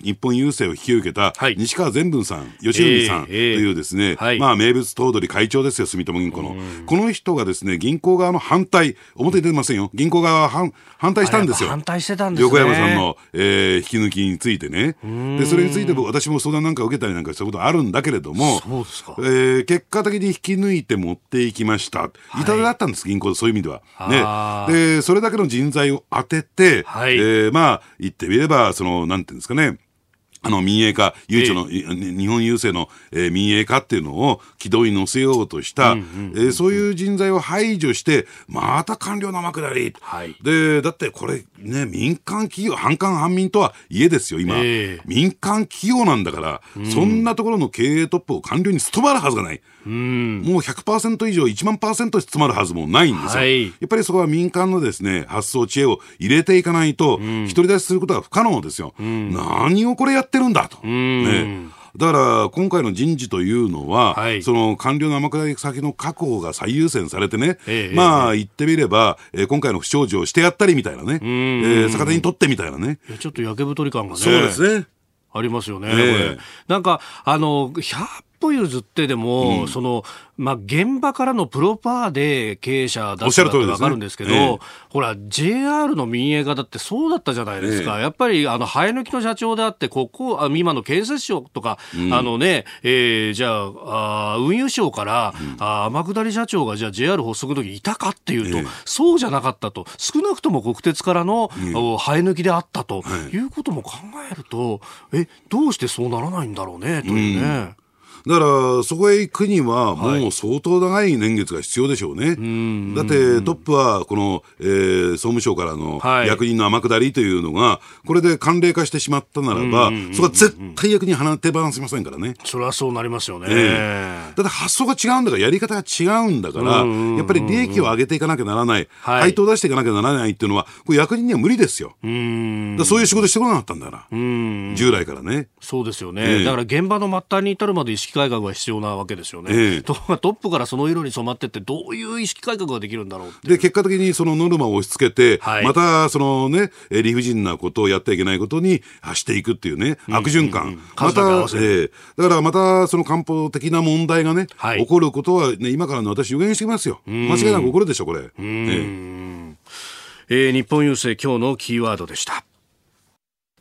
日本郵政を引き受けた西川善文さん、吉文さんというですね、えーえーはい、まあ名物頭取会長ですよ、住友銀行の。この人がですね、銀行側の反対、表に出てませんよ。銀行側は反反対したんですよ。反対してたんですね。横山さんの、えー、引き抜きについてね。で、それについて私も相談なんか受けたりなんかしたことあるんだけれども、そうですか。えー、結果的に引き抜いて持っていきました。いただったんです、銀行でそういう意味では。ね。で、それだけの人材を当てて、はい、えー、まあ、言ってみれば、その、なんていうんですかね、あの民営化、唯一の、えー、日本郵政の、えー、民営化っていうのを軌道に乗せようとした、えそういう人材を排除して、また官僚の天下り、はい、で、だってこれね、民間企業、半官半民とはいえですよ、今、えー、民間企業なんだから、うん、そんなところの経営トップを官僚に務まるはずがない。うん、もう100%以上、1万パーセント務まるはずもないんですよ、はい、やっぱりそこは民間のですね、発想、知恵を入れていかないと、うん、独り立ちすることは不可能ですよ。何をこれやってるんだと。ね。だから今回の人事というのは、はい、その官僚の天下り先の確保が最優先されてね、ええ、まあ言ってみれば、えー、今回の不祥事をしてやったりみたいなね、えー、逆手に取ってみたいなね。ちょっと焼け太り感がね。そうですね。ありますよね、えー、なんか、あの、100歩譲ってでも、うん、その、まあ、現場からのプロパーで経営者だったらわかるんですけど、ねええ、ほら、JR の民営化だってそうだったじゃないですか。え、やっぱり、あの、生え抜きの社長であって、ここ、あ今の建設省とか、うん、あのね、えー、じゃあ、あ運輸省から、うん、あ天下り社長がじゃあ JR 発足の時いたかっていうと、そうじゃなかったと。少なくとも国鉄からの、生え抜きであったと、い。うことも考えると、え、どうしてそうならないんだろうね、というね。だからそこへ行くには、もう相当長い年月が必要でしょうね。はい、だってトップはこの、えー、総務省からの役人の天下りというのが、これで慣例化してしまったならば、そこは絶対役人手放せませんからね。それはそうなりますよね。えー、だって発想が違うんだから、やり方が違うんだから、やっぱり利益を上げていかなきゃならない、はい、配当を出していかなきゃならないっていうのは、これ役人には無理ですよ。うんそういう仕事してこなかったんだから、従来からね。そうですよね。えー、だから現場の末端に至るまで意識改革が必要なわけですよね。えー、とトップからその色に染まってってどういう意識改革ができるんだろうで結果的にそのノルマを押し付けて、はい、またそのね理不尽なことをやってはいけないことに走っていくっていうね、悪循環、だからまたその漢方的な問題がね、はい、起こることは、ね、今からの私予言してきますよ。間違いなく起こるでしょこれ。えー、えー、日本郵政今日のキーワードでした。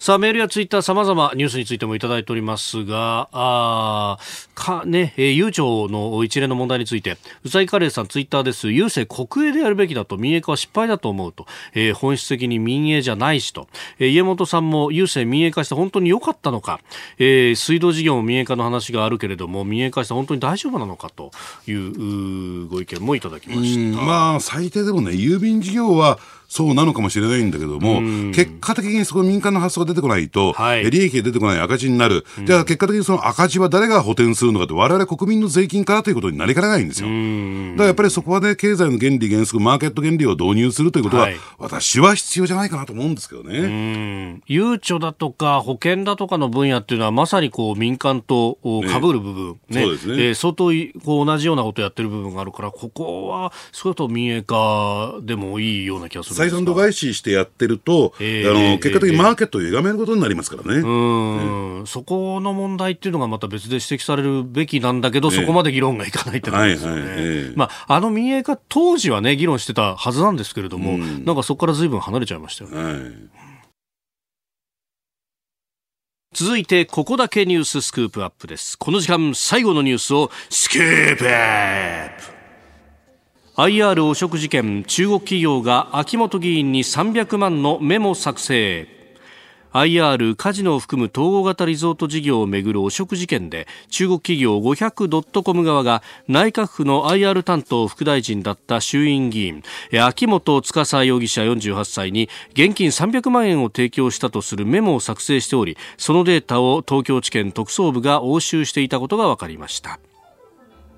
さあ、メールやツイッター様々ニュースについてもいただいておりますが、あか、ね、えー、悠長の一連の問題について、うさいカレーさんツイッターです。郵政国営でやるべきだと、民営化は失敗だと思うと、えー、本質的に民営じゃないしと、えー、家元さんも郵政民営化して本当に良かったのか、えー、水道事業も民営化の話があるけれども、民営化して本当に大丈夫なのかというご意見もいただきました。まあ、最低でもね、郵便事業は、そうなのかもしれないんだけども、結果的にそこ民間の発想が出てこないと、はい、利益が出てこない赤字になる。じゃあ結果的にその赤字は誰が補填するのかって、我々国民の税金からということになりかねないんですよ。だからやっぱりそこはね、経済の原理原則、マーケット原理を導入するということは、はい、私は必要じゃないかなと思うんですけどね。ゆうちょだとか保険だとかの分野っていうのは、まさにこう民間とかぶる部分、ね、そうですね。えー、相当こう同じようなことをやってる部分があるから、ここは、そうと民営化でもいいような気がする採算度外視してやってると、えー、あの結果的にマーケットを歪めることになりますからね。うん、そこの問題っていうのがまた別で指摘されるべきなんだけど、そこまで議論がいかないってことですよね。はいはいまあ、あの民営化当時はね、議論してたはずなんですけれども、んなんかそこからずいぶん離れちゃいましたよね。はい続いて、ここだけニューススクープアップです。この時間、最後のニュースをスクープアップ IR 汚職事件中国企業が秋元議員に300万のメモ作成。IR カジノを含む統合型リゾート事業をめぐる汚職事件で中国企業500 .com 側が内閣府の IR 担当副大臣だった衆院議員秋元司容疑者48歳に現金300万円を提供したとするメモを作成しておりそのデータを東京地検特捜部が押収していたことが分かりました。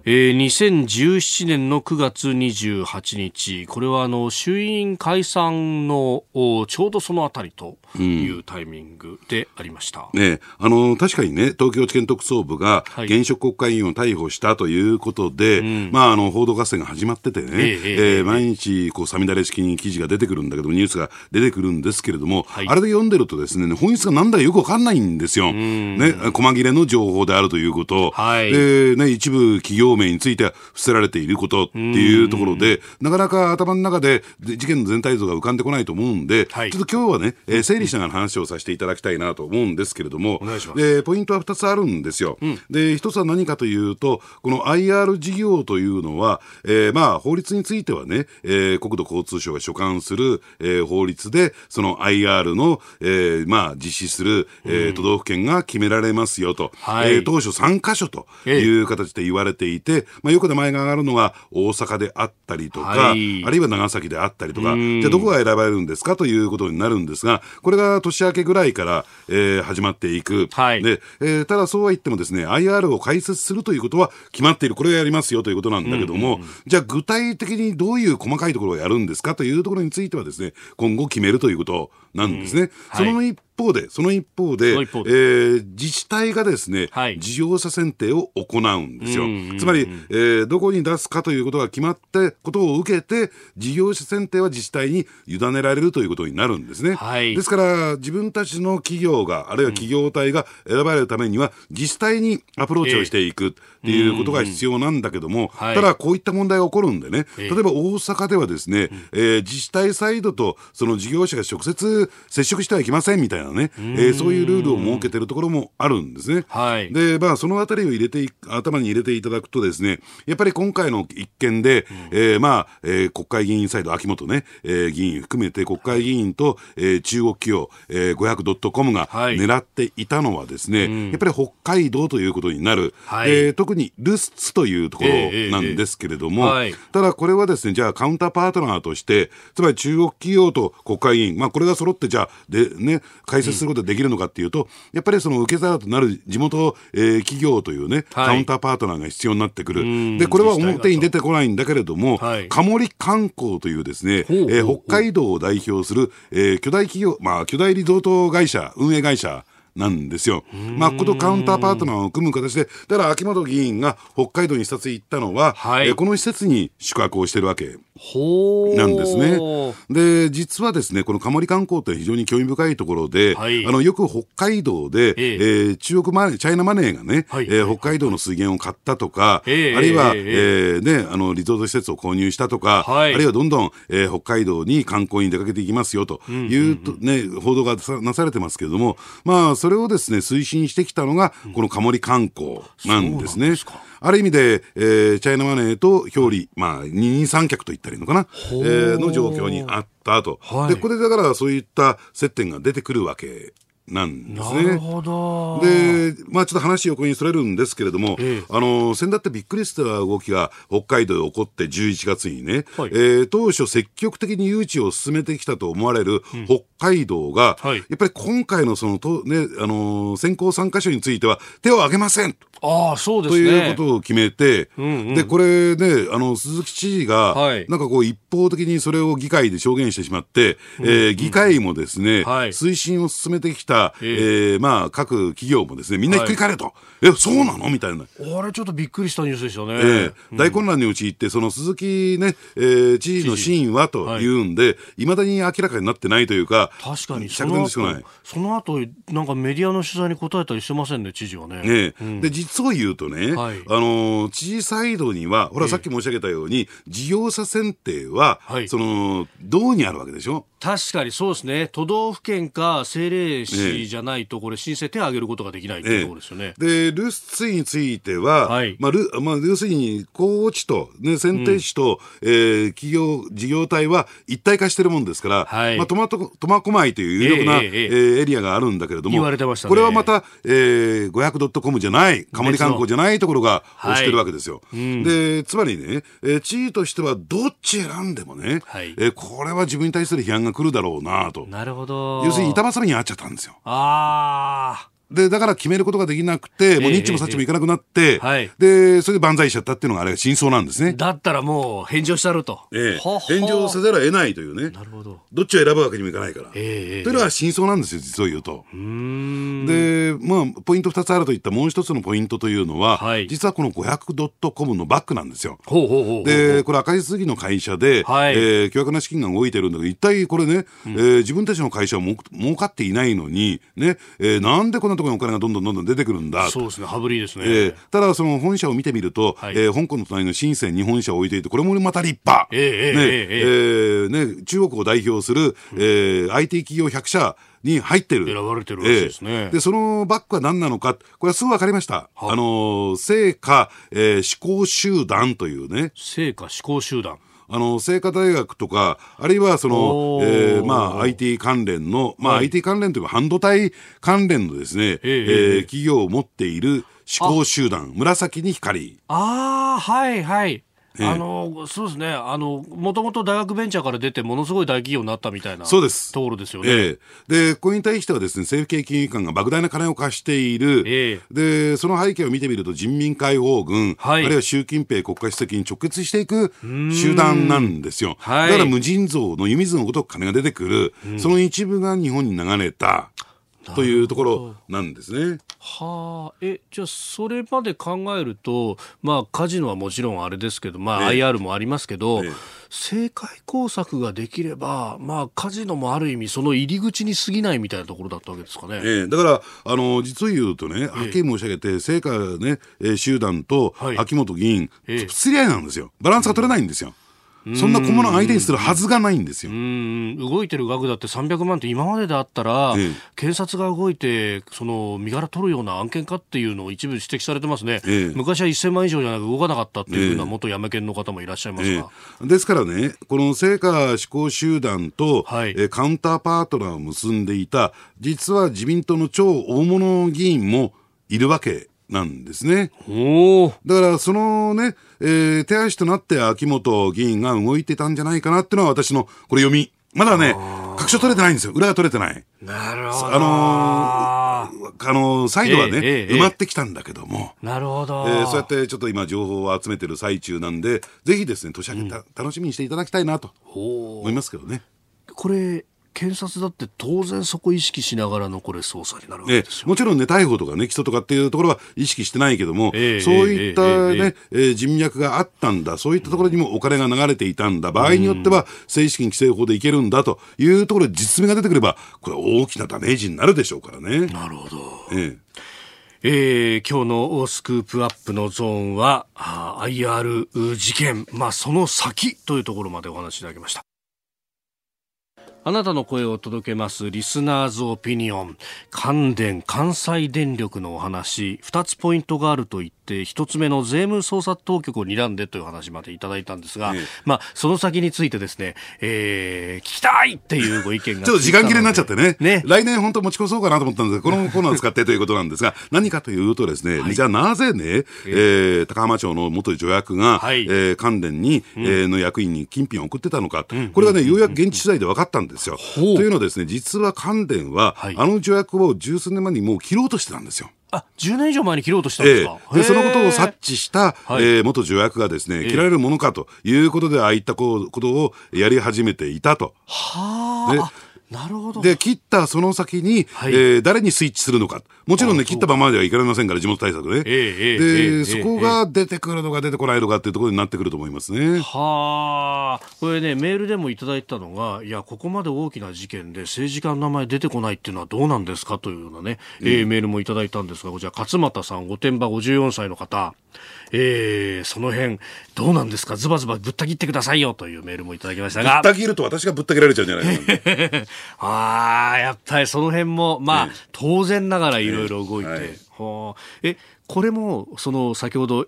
えー、2017年の9月28日、これはあの衆院解散のちょうどそのあたりというタイミングでありました、うん、ね、あの確かにね、東京地検特捜部が現職国会議員を逮捕したということで、はい、まあ、あの報道合戦が始まっててね、えー、えー、毎日こう、さみだれ式に記事が出てくるんだけど、ニュースが出てくるんですけれども、はい、あれで読んでるとですね、本質がなんだかよくわかんないんですよ。ね、細切れの情報であるということ、はい、でね、一部企業名については伏せられていることっていうところで、なかなか頭の中で事件の全体像が浮かんでこないと思うんで、はい、ちょっと今日はね、えー、整理しながら話をさせていただきたいなと思うんですけれども、でポイントは2つあるんですよ。うん、で1つは何かというと、この IR 事業というのは、えー、まあ法律についてはね、えー、国土交通省が所管する、えー、法律で、その IR の、えー、まあ実施する、えー、都道府県が決められますよと、はい、えー、当初3箇所という形で言われていて、まあ、よく名前が上がるのは大阪であったりとか、はい、あるいは長崎であったりとか、じゃあどこが選ばれるんですかということになるんですが、これが年明けぐらいから、えー、始まっていく。はい、で、えー、ただそうは言ってもですね、IR を開設するということは決まっている。これをやりますよということなんだけども、じゃあ具体的にどういう細かいところをやるんですかというところについてはですね、今後決めるということなんですね。うんはい、その一方で、その一方で、一方で。えー自治体がですね、はい。事業者選定を行うんですよ。つまり、えーどこに出すかということが決まって、ことを受けて、事業者選定は自治体に委ねられるということになるんですね。はい。ですから、自分たちの企業が、あるいは企業体が選ばれるためには、自治体にアプローチをしていくっていうことが必要なんだけども、はい。ただ、こういった問題が起こるんでね、ええ例えば大阪ではですね、えー自治体サイドとその事業者が直接接触してはいけませんみたいなね、えーそういうルールを設けてるところもあるんですね。はい。で、まあ、そのあたりを入れてい頭に入れていただくとですね、やっぱり今回の一件で、えーまあ、えー国会議員サイド、秋元ね、えー議員含めて国会議員と、えー中国企業、えー、500.com がはい。狙っていたのはですね、やっぱり北海道ということになる、はい。えー特にルスツというところなんですけれども、ええええはい。ただこれはですね、じゃあカウンターパートナーとして、つまり中国企業と国会議員、まあこれが揃ってじゃあ、でね、解説することができるのかっていうと、やっぱりその受け皿となる地元、えー企業というね、はい。カウンターパートナーが必要になってくる。ん。で、これは表に出てこないんだけれども、はい。カモリ観光というですね、えー北海道を代表する、えー巨大企業、まあ巨大リゾート会社、運営会社、なんですよ。まあ、こことカウンターパートナーを組む形で、だから秋元議員が北海道に視察行ったのは、はい。えーこの施設に宿泊をしてるわけ。なんですね。で、実はですね、このカモリ観光って非常に興味深いところで、はい。あの、よく北海道で、ええ。えー中国マネー、チャイナマネーがね、はい。えー北海道の水源を買ったとか、ええあるいは、ええ。えーね、あの、リゾート施設を購入したとか、はい。あるいはどんどん、えー北海道に観光に出かけていきますよというと、ね、報道がさなされてますけれども、まあ、それをですね、推進してきたのが、このカモリ観光なんですね。ある意味で、えーチャイナマネーと表裏、まあ、二人三脚と言ったらいいのかな、えーの状況にあったと、はい。で、これだからそういった接点が出てくるわけなんですね。なるほど。で、まあちょっと話横にそれるんですけれども、ええあの、先だってびっくりした動きが北海道で起こって11月にね、はいえー当初積極的に誘致を進めてきたと思われる北海道が、はいやっぱり今回のそのと、ね、あの、選考参加所については手を挙げません。ああ、そうですとね。いうことを決めて、んうんで、これね、あの、鈴木知事が、はいなんかこう一方的にそれを議会で証言してしまって、えー議会もですね、はい推進を進めてきた、ええ。ーまあ、各企業もですね、みんなひっくり返れと。え、そうなの？みたいな。あれちょっとびっくりしたニュースでしたね。ええ。大混乱に陥って、その鈴木ね、えー知事の真意はというんで、い。まだに明らかになってないというか、確かにそ釈の後。その後なんかメディアの取材に答えたりしてませんね知事はね。ねで実を言うとね、はい。あのー知事サイドには、ほら、さっき申し上げたように、事業者選定は、はい。その道にあるわけでしょ？確かにそうですね。都道府県か政令市じゃないとこれ申請手を挙げることができないっていうところですよね。で、ルスツイについては、はいまあ、ルまあ、要するに、候補地と、ね、選定地と、えー企業、事業体は一体化してるもんですから、はいまあ、苫小苫小牧という有力な、えええええーエリアがあるんだけれども、言われてましたねこれはまた、えー、500.com じゃない、カモリ観光じゃないところがはい推してるわけですよ。で、つまりね、えー、知事としてはどっち選んでもね、はいえーこれは自分に対する批判が来るだろうなと。なるほど。要するに板挟みにあっちゃったんですよ。よ。ああ。で、だから決めることができなくて、もうええニッチもサッチもいかなくなって、はいで、それで万歳しちゃったっていうのがあれが真相なんですあね。だったらもう返上したると。ええ返上せざるを得ないというね。なるほど。どっちを選ぶわけにもいかないから。ええというのが真相なんですよ、実を言うと。うーんで、まあ、ポイント2つあるといったもう一つのポイントというのは、はい実はこの 500.com のバックなんですよ。ほうほうほう。で、これ赤字続きの会社で、はいえー巨額な資金が動いてるんだけど、一体これね、えー自分たちの会社はもう儲かっていないのに、ね、えーなんでこんなところにお金がどんどんどんどん出てくるんだ。そうですね。羽振りですね。えーただ、その本社を見てみると、はい。えー香港の隣の深センに本社を置いていて、これもまた立派。ええええね。ええーね、中国を代表する、えー IT 企業100社に入ってる。選ばれてるらしいですね。えーで、そのバックは何なのか、これはすぐ分かりました。あのー、成果、えー思考集団というね、成果思考集団。あの、清華大学とか、あるいはそのえーまあ、IT 関連の、まあ、はい IT 関連というか、半導体関連のですね、えええええー企業を持っている思考集団、紫に光。ああはいはい。ええ。あのそうですね。あのもともと大学ベンチャーから出てものすごい大企業になったみたいなそうです。ところですよね。ええ。で、これに対してはですね、政府系金融機関が莫大な金を貸している。えで、その背景を見てみると、人民解放軍、はい。あるいは習近平国家主席に直結していく集団なんですよ。はい。だから無尽蔵の湯水のごとく金が出てくる、その一部が日本に流れた。というところなんですね。はあ、え、じゃあ、それまで考えると、まあ、カジノはもちろんあれですけど、まあ、IR もありますけど、ええ、政界工作ができれば、まあ、カジノもある意味、その入り口に過ぎないみたいなところだったわけですかね。ええ、だから、あの、実を言うとね、はっきり申し上げて、政界ね、え集団と秋元議員、はい、釣り合いなんですよ。バランスが取れないんですよ。そんな小物相手にするはずがないんですよ。動いてる額だって300万って今までであったら、ええ、検察が動いて、その身柄取るような案件かっていうのを一部指摘されてますね。え、昔は1000万以上じゃなく動かなかったっていうふうな元山県の方もいらっしゃいますが。ですからね、この成果志向集団と、はい、えカウンターパートナーを結んでいた、実は自民党の超大物議員もいるわけなんですね。だからそのね、えー、手足となって秋元議員が動いてたんじゃないかなっていうのは私のこれ読み。まだね、確証取れてないんですよ。裏が取れてない。なるほど。あのー、あのー、サイドはね、えーえー、埋まってきたんだけども。なるほど。えー、そうやってちょっと今情報を集めてる最中なんで、ぜひですね、年明けた、うん、楽しみにしていただきたいなと思いますけどね。これ、検察だって当然そこ意識しながらのこれ捜査になるわけですよ、もちろんね、逮捕とかね、起訴とかっていうところは意識してないけども、えー、そういったね、えー、人脈があったんだ、そういったところにもお金が流れていたんだ、場合によっては正式に規制法でいけるんだというところで実名が出てくれば、これ大きなダメージになるでしょうからね。なるほど。えーえー、今日のスクープアップのゾーンは、IR 事件、まあ、その先というところまでお話しいただきました。あなたの声を届けますリスナーズオピニオン。関電関西電力のお話。2つポイントがあると言って1つ目の税務捜査当局を睨んでという話までいただいたんですが、ええ、まあ、その先についてですね、えー、聞きたいっていうご意見がちょっと時間切れになっちゃってね。ね。来年本当持ち越そうかなと思ったんですがこの コーナーを使ってということなんですが何かというとですね、はい、じゃあなぜね、えー、高浜町の元助役が、はい、えー、関電に、うん、えー、の役員に金品を送ってたのか、うん、これがねようやく現地取材で分かったんですよ。というのはですね、実は関電は、はい、あの助役を十数年前にもう切ろうとしてたんですよ。あ、10年以上前に切ろうとしたんですか、えー、で、そのことを察知した、はい、えー、元助役がですね、切られるものかということで、ああいったことをやり始めていたと。はあ。なるほど。で、切ったその先に、はい、えー、誰にスイッチするのか。もちろんね、切ったままではいかれませんから、地元対策ね。えー、で、そこが出てくるのか出てこないのかっていうところになってくると思いますね。はあ。これね、メールでもいただいたのが、いや、ここまで大きな事件で政治家の名前出てこないっていうのはどうなんですかというようなね、うん、えー、メールもいただいたんですが、こちら、勝俣さん、御殿場54歳の方。えー、その辺、どうなんですか？ズバズバぶった切ってくださいよというメールもいただきましたが。ぶった切ると私がぶった切られちゃうんじゃないかな。ああ、やっぱりその辺も、まあ、当然ながらいろいろ動いて。はい、え、これも、その、先ほど、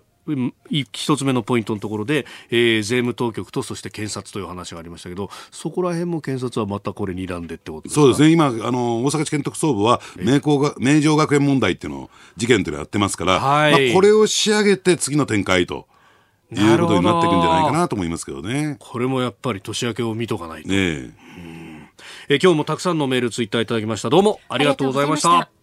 一つ目のポイントのところで、えー、税務当局とそして検察という話がありましたけどそこら辺も検察はまたこれ睨んでってことですか？そうですね今あの大阪地検特捜部は名工が名城学園問題っていうのを事件というのをやってますから、はいまあ、これを仕上げて次の展開と。いうことになっていくんじゃないかなと思いますけどね。これもやっぱり年明けを見とかないと。ねえ。え今日もたくさんのメールツイッターいただきました。どうもありがとうございました。